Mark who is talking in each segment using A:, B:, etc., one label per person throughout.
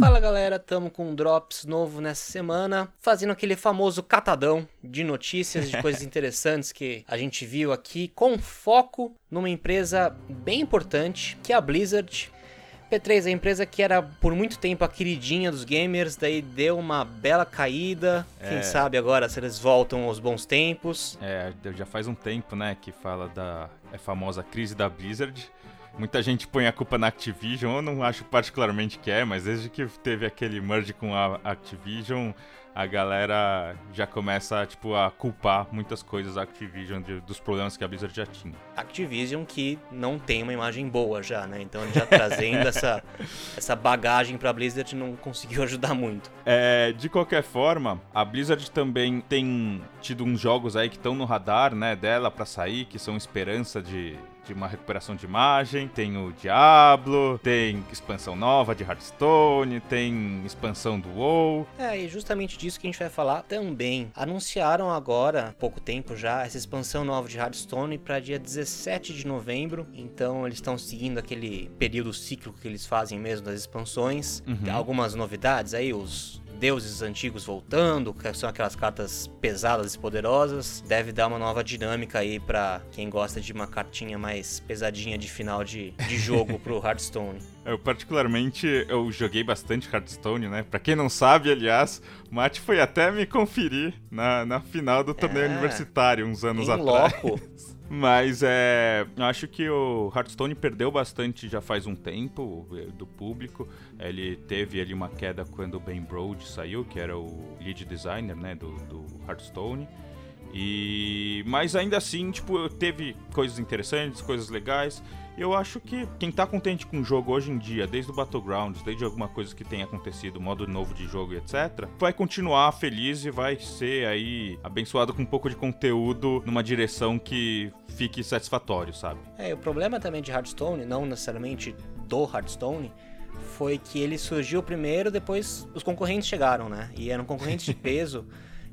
A: Fala galera, tamo com um Drops novo nessa semana, fazendo aquele famoso catadão de notícias, de coisas interessantes que a gente viu aqui, com foco numa empresa bem importante, que é a Blizzard. P3, a empresa que era por muito tempo a queridinha dos gamers, daí deu uma bela caída. Quem
B: É.
A: sabe agora se eles voltam aos bons tempos.
B: É, já faz um tempo, né, que fala da é famosa crise da Blizzard. Muita gente põe a culpa na Activision, eu não acho particularmente que é, mas desde que teve aquele merge com a Activision, a galera já começa, tipo, a culpar muitas coisas da Activision de- dos problemas que a Blizzard já tinha.
A: Activision que não tem uma imagem boa já, né? Então já trazendo essa, essa bagagem pra Blizzard não conseguiu ajudar muito.
B: É, de qualquer forma, a Blizzard também tem tido uns jogos aí que estão no radar, né, dela pra sair, que são esperança de, de uma recuperação de imagem. Tem o Diablo, tem expansão nova de Hearthstone, tem expansão do WoW.
A: É, e justamente disso que a gente vai falar também. Anunciaram agora, há pouco tempo já, essa expansão nova de Hearthstone para dia 17 de novembro. Então eles estão seguindo aquele período cíclico que eles fazem mesmo das expansões.
B: Uhum.
A: Tem algumas novidades aí, os deuses antigos voltando, que são aquelas cartas pesadas e poderosas. Deve dar uma nova dinâmica aí pra quem gosta de uma cartinha mais pesadinha de final de, de jogo pro Hearthstone.
B: Eu, particularmente, eu joguei bastante Hearthstone, né? Pra quem não sabe, aliás, o Mate foi até me conferir na, na final do torneio
A: É.
B: universitário, uns anos atrás.
A: loco.
B: Mas é. Eu acho que o Hearthstone perdeu bastante já faz um tempo eh, do público. Ele teve ali uma queda quando o Ben Brode saiu, que era o lead designer né, do, do Hearthstone. E. Mas ainda assim, tipo, teve coisas interessantes, coisas legais. Eu acho que quem tá contente com o jogo hoje em dia, desde o Battlegrounds, desde alguma coisa que tenha acontecido, modo novo de jogo e etc., vai continuar feliz e vai ser aí abençoado com um pouco de conteúdo numa direção que fique satisfatório, sabe?
A: É, e o problema também de Hearthstone, não necessariamente do Hearthstone, foi que ele surgiu primeiro, depois os concorrentes chegaram, né? E eram concorrentes de peso.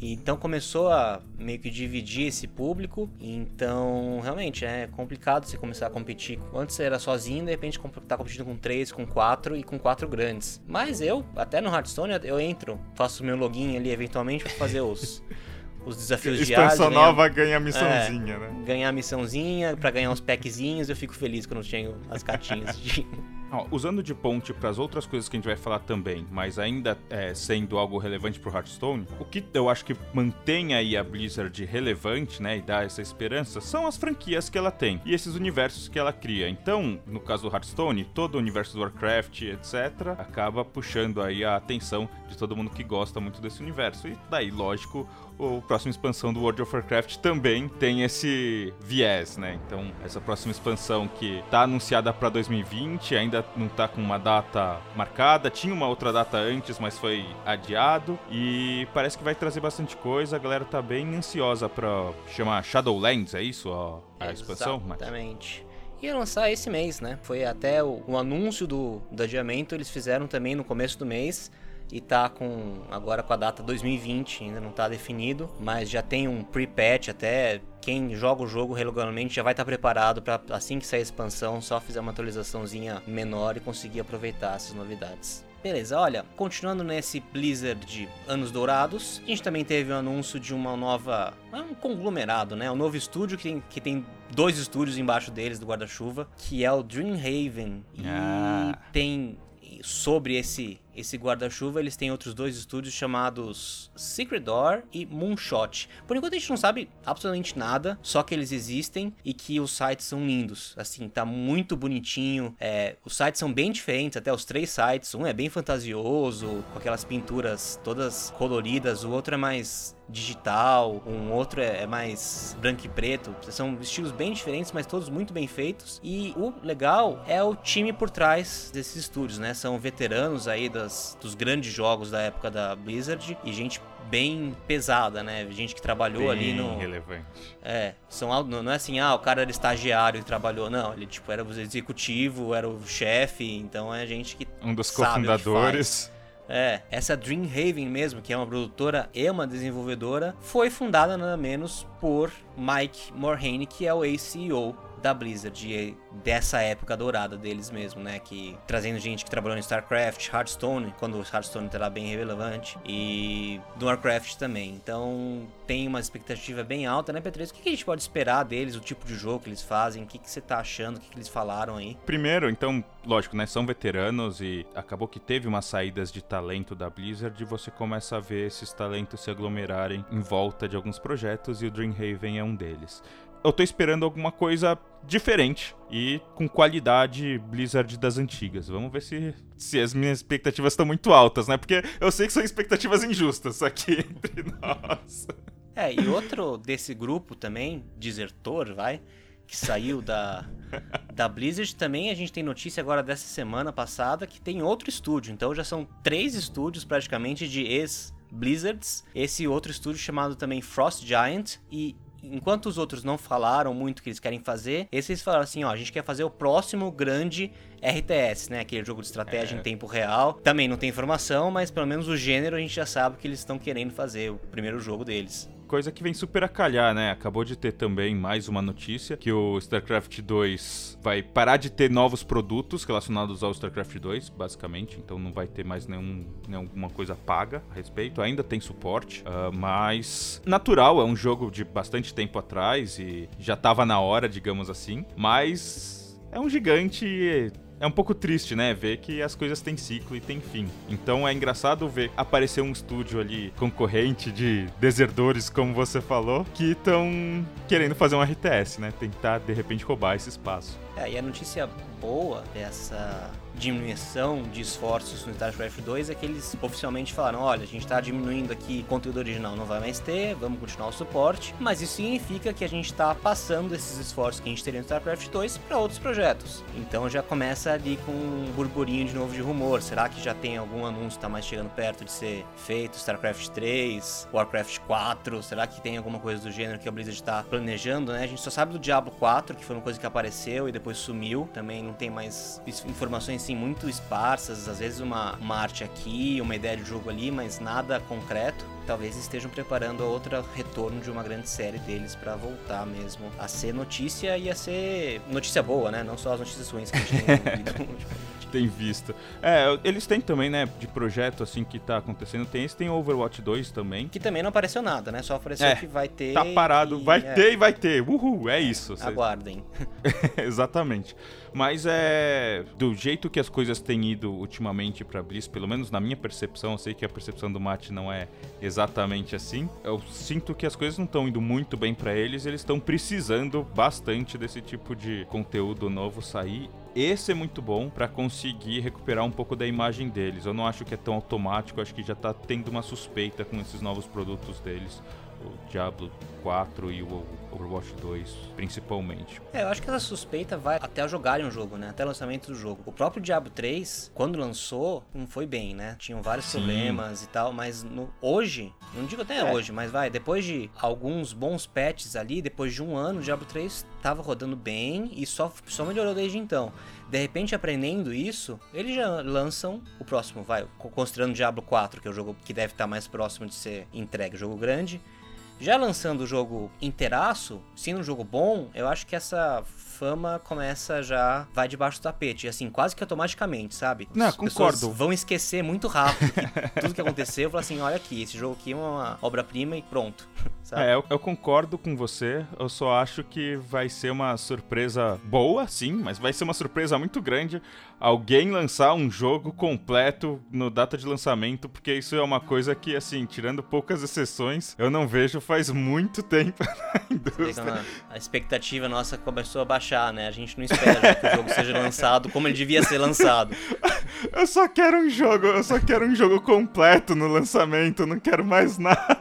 A: Então começou a meio que dividir esse público. Então, realmente, é complicado você começar a competir. Antes você era sozinho, de repente tá competindo com três, com quatro e com quatro grandes. Mas eu, até no Hearthstone, eu entro, faço meu login ali eventualmente pra fazer os, os desafios diários.
B: Expansão
A: ganhar-
B: nova ganha missãozinha, né?
A: ganhar a missãozinha, pra ganhar uns packzinhos, eu fico feliz quando eu tenho as cartinhas de.
B: Ó, usando de ponte para as outras coisas que a gente vai falar também, mas ainda é, sendo algo relevante pro Hearthstone, o que eu acho que mantém aí a Blizzard relevante, né, e dá essa esperança, são as franquias que ela tem e esses universos que ela cria. Então, no caso do Hearthstone, todo o universo do Warcraft, etc, acaba puxando aí a atenção de todo mundo que gosta muito desse universo. E daí, lógico, o próxima expansão do World of Warcraft também tem esse viés, né? Então, essa próxima expansão que tá anunciada para 2020, ainda não tá com uma data marcada, tinha uma outra data antes, mas foi adiado e parece que vai trazer bastante coisa. A galera tá bem ansiosa para chamar Shadowlands, é isso a, a expansão? Mas-
A: Exatamente. Ia lançar esse mês, né? Foi até o, o anúncio do, do adiamento, eles fizeram também no começo do mês. E tá com. agora com a data 2020, ainda não tá definido. Mas já tem um pre-patch até. Quem joga o jogo regularmente já vai estar preparado para assim que sair a expansão, só fizer uma atualizaçãozinha menor e conseguir aproveitar essas novidades. Beleza, olha, continuando nesse Blizzard de Anos Dourados, a gente também teve o anúncio de uma nova. é um conglomerado, né? Um novo estúdio que tem, que tem dois estúdios embaixo deles do guarda-chuva, que é o Dreamhaven. E
B: Ah.
A: tem. Sobre esse, esse guarda-chuva, eles têm outros dois estúdios chamados Secret Door e Moonshot. Por enquanto a gente não sabe absolutamente nada, só que eles existem e que os sites são lindos. Assim, tá muito bonitinho. É, os sites são bem diferentes, até os três sites. Um é bem fantasioso, com aquelas pinturas todas coloridas, o outro é mais digital, um outro é, é mais branco e preto. São estilos bem diferentes, mas todos muito bem feitos. E o legal é o time por trás desses estúdios, né? São veteranos aí das, dos grandes jogos da época da Blizzard e gente bem pesada, né? Gente que trabalhou ali
B: Bem
A: no.
B: relevante.
A: É, são, não é assim, ah, o cara era estagiário e trabalhou. Não, ele tipo era o executivo, era o chefe, então é gente que
B: Um dos
A: sabe o que
B: cofundadores.
A: é, essa Dreamhaven mesmo, que é uma produtora e uma desenvolvedora, foi fundada nada menos por Mike Morhaime, que é o ex-CEO da Blizzard, dessa época dourada deles mesmo, né? Que trazendo gente que trabalhou em StarCraft, Hearthstone, quando o Hearthstone era bem relevante, e do Warcraft também. Então tem uma expectativa bem alta, né, P3? O que a gente pode esperar deles, o tipo de jogo que eles fazem, o que, que você tá achando, o que, que eles falaram aí?
B: Primeiro, então, lógico, né? São veteranos e acabou que teve umas saídas de talento da Blizzard e você começa a ver esses talentos se aglomerarem em volta de alguns projetos e o Dreamhaven é um deles eu tô esperando alguma coisa diferente e com qualidade Blizzard das antigas. Vamos ver se, se as minhas expectativas estão muito altas, né? Porque eu sei que são expectativas injustas aqui entre nós.
A: É, e outro desse grupo também, desertor, vai, que saiu da, da Blizzard, também a gente tem notícia agora dessa semana passada que tem outro estúdio. Então já são três estúdios praticamente de ex Blizzards. Esse outro estúdio chamado também Frost Giant e enquanto os outros não falaram muito o que eles querem fazer, esses falaram assim, ó, a gente quer fazer o próximo grande RTS, né? Aquele jogo de estratégia é. em tempo real. Também não tem informação, mas pelo menos o gênero a gente já sabe que eles estão querendo fazer, o primeiro jogo deles
B: coisa que vem super a calhar, né? Acabou de ter também mais uma notícia que o StarCraft 2 vai parar de ter novos produtos relacionados ao StarCraft 2, basicamente. Então não vai ter mais nenhum, nenhuma coisa paga a respeito. Ainda tem suporte, uh, mas natural, é um jogo de bastante tempo atrás e já estava na hora, digamos assim. Mas é um gigante é um pouco triste, né? Ver que as coisas têm ciclo e têm fim. Então é engraçado ver aparecer um estúdio ali concorrente de desertores, como você falou, que estão querendo fazer um RTS, né? Tentar de repente roubar esse espaço.
A: É, e a notícia boa dessa diminuição de esforços no StarCraft 2 é que eles oficialmente falaram: olha, a gente está diminuindo aqui conteúdo original, não vai mais ter, vamos continuar o suporte, mas isso significa que a gente está passando esses esforços que a gente teria no StarCraft 2 para outros projetos. Então já começa ali com um burburinho de novo de rumor: será que já tem algum anúncio que está mais chegando perto de ser feito? StarCraft 3, Warcraft 4, será que tem alguma coisa do gênero que a Blizzard está planejando, né? A gente só sabe do Diablo 4, que foi uma coisa que apareceu e depois sumiu, também não tem mais informações assim muito esparsas, às vezes uma, uma arte aqui, uma ideia de jogo ali, mas nada concreto. Talvez estejam preparando outro retorno de uma grande série deles para voltar mesmo a ser notícia e a ser notícia boa, né? Não só as notícias ruins que a gente tem ouvido
B: tem visto. É, eles têm também, né, de projeto assim que tá acontecendo. Tem esse, tem Overwatch 2 também.
A: Que também não apareceu nada, né? Só apareceu é, que vai ter.
B: Tá parado, vai é. ter e vai ter. Uhul, é isso.
A: Aguardem.
B: Exatamente. Mas é. Do jeito que as coisas têm ido ultimamente pra Bliss, pelo menos na minha percepção, eu sei que a percepção do Mate não é exatamente assim. Eu sinto que as coisas não estão indo muito bem para eles, eles estão precisando bastante desse tipo de conteúdo novo sair esse é muito bom para conseguir recuperar um pouco da imagem deles. Eu não acho que é tão automático, acho que já tá tendo uma suspeita com esses novos produtos deles o Diablo 4 e o Overwatch 2, principalmente.
A: É, eu acho que essa suspeita vai até jogarem o jogo, né? Até o lançamento do jogo. O próprio Diablo 3, quando lançou, não foi bem, né? Tinham vários Sim. problemas e tal, mas no, hoje, não digo até é. hoje, mas vai, depois de alguns bons patches ali, depois de um ano, o Diablo 3 tava rodando bem e só, só melhorou desde então. De repente, aprendendo isso, eles já lançam o próximo, vai, considerando Diablo 4, que é o jogo que deve estar mais próximo de ser entregue, jogo grande. Já lançando o jogo inteiraço, sendo um jogo bom, eu acho que essa fama começa já vai debaixo do tapete, assim, quase que automaticamente, sabe?
B: Não, As concordo.
A: vão esquecer muito rápido que tudo que aconteceu, falar assim, olha aqui, esse jogo aqui é uma obra-prima e pronto.
B: É, eu, eu, concordo com você. Eu só acho que vai ser uma surpresa boa, sim, mas vai ser uma surpresa muito grande alguém lançar um jogo completo no data de lançamento, porque isso é uma coisa que, assim, tirando poucas exceções, eu não vejo faz muito tempo na indústria.
A: A expectativa nossa começou a baixar, né? A gente não espera que o jogo seja lançado como ele devia ser lançado.
B: Eu só quero um jogo, eu só quero um jogo completo no lançamento, não quero mais nada.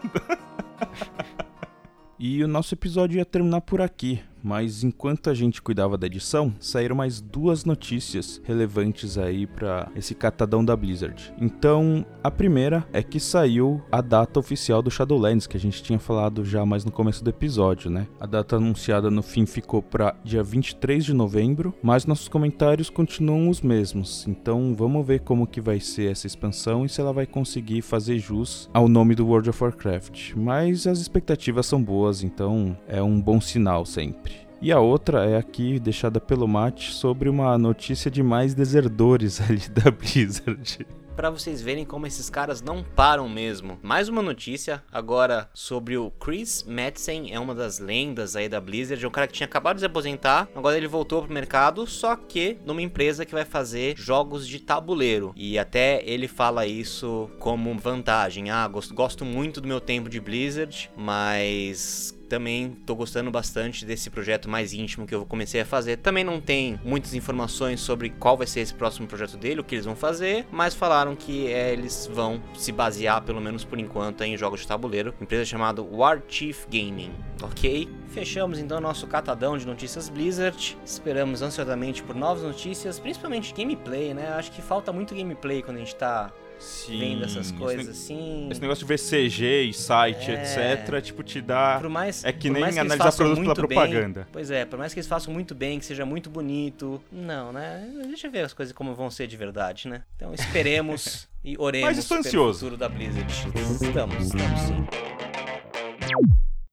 B: E o nosso episódio ia terminar por aqui, mas enquanto a gente cuidava da edição, saíram mais duas notícias relevantes aí para esse catadão da Blizzard. Então, a primeira é que saiu a data oficial do Shadowlands, que a gente tinha falado já mais no começo do episódio, né? A data anunciada no fim ficou para dia 23 de novembro, mas nossos comentários continuam os mesmos. Então, vamos ver como que vai ser essa expansão e se ela vai conseguir fazer jus ao nome do World of Warcraft. Mas as expectativas são boas, então é um bom sinal sempre. E a outra é aqui, deixada pelo Mate, sobre uma notícia de mais deserdores ali da Blizzard
A: para vocês verem como esses caras não param mesmo. Mais uma notícia agora sobre o Chris Metzen, é uma das lendas aí da Blizzard, é um cara que tinha acabado de se aposentar, agora ele voltou pro mercado, só que numa empresa que vai fazer jogos de tabuleiro. E até ele fala isso como vantagem. Ah, gosto muito do meu tempo de Blizzard, mas também tô gostando bastante desse projeto mais íntimo que eu comecei a fazer. Também não tem muitas informações sobre qual vai ser esse próximo projeto dele, o que eles vão fazer, mas falaram que é, eles vão se basear, pelo menos por enquanto, em jogos de tabuleiro. Empresa chamada War Chief Gaming, ok? Fechamos então nosso catadão de notícias Blizzard. Esperamos ansiosamente por novas notícias, principalmente gameplay, né? Acho que falta muito gameplay quando a gente tá Sim, vendo essas coisas esse assim.
B: Esse negócio de ver CG e site, é... etc, tipo, te dá.
A: Mais,
B: é que nem analisar produto pela propaganda.
A: Bem, pois é, por mais que eles façam muito bem, que seja muito bonito. Não, né? Deixa eu ver as coisas como vão ser de verdade, né? Então esperemos e oremos
B: Mas estou ansioso.
A: futuro da Blizzard. Estamos, estamos sim.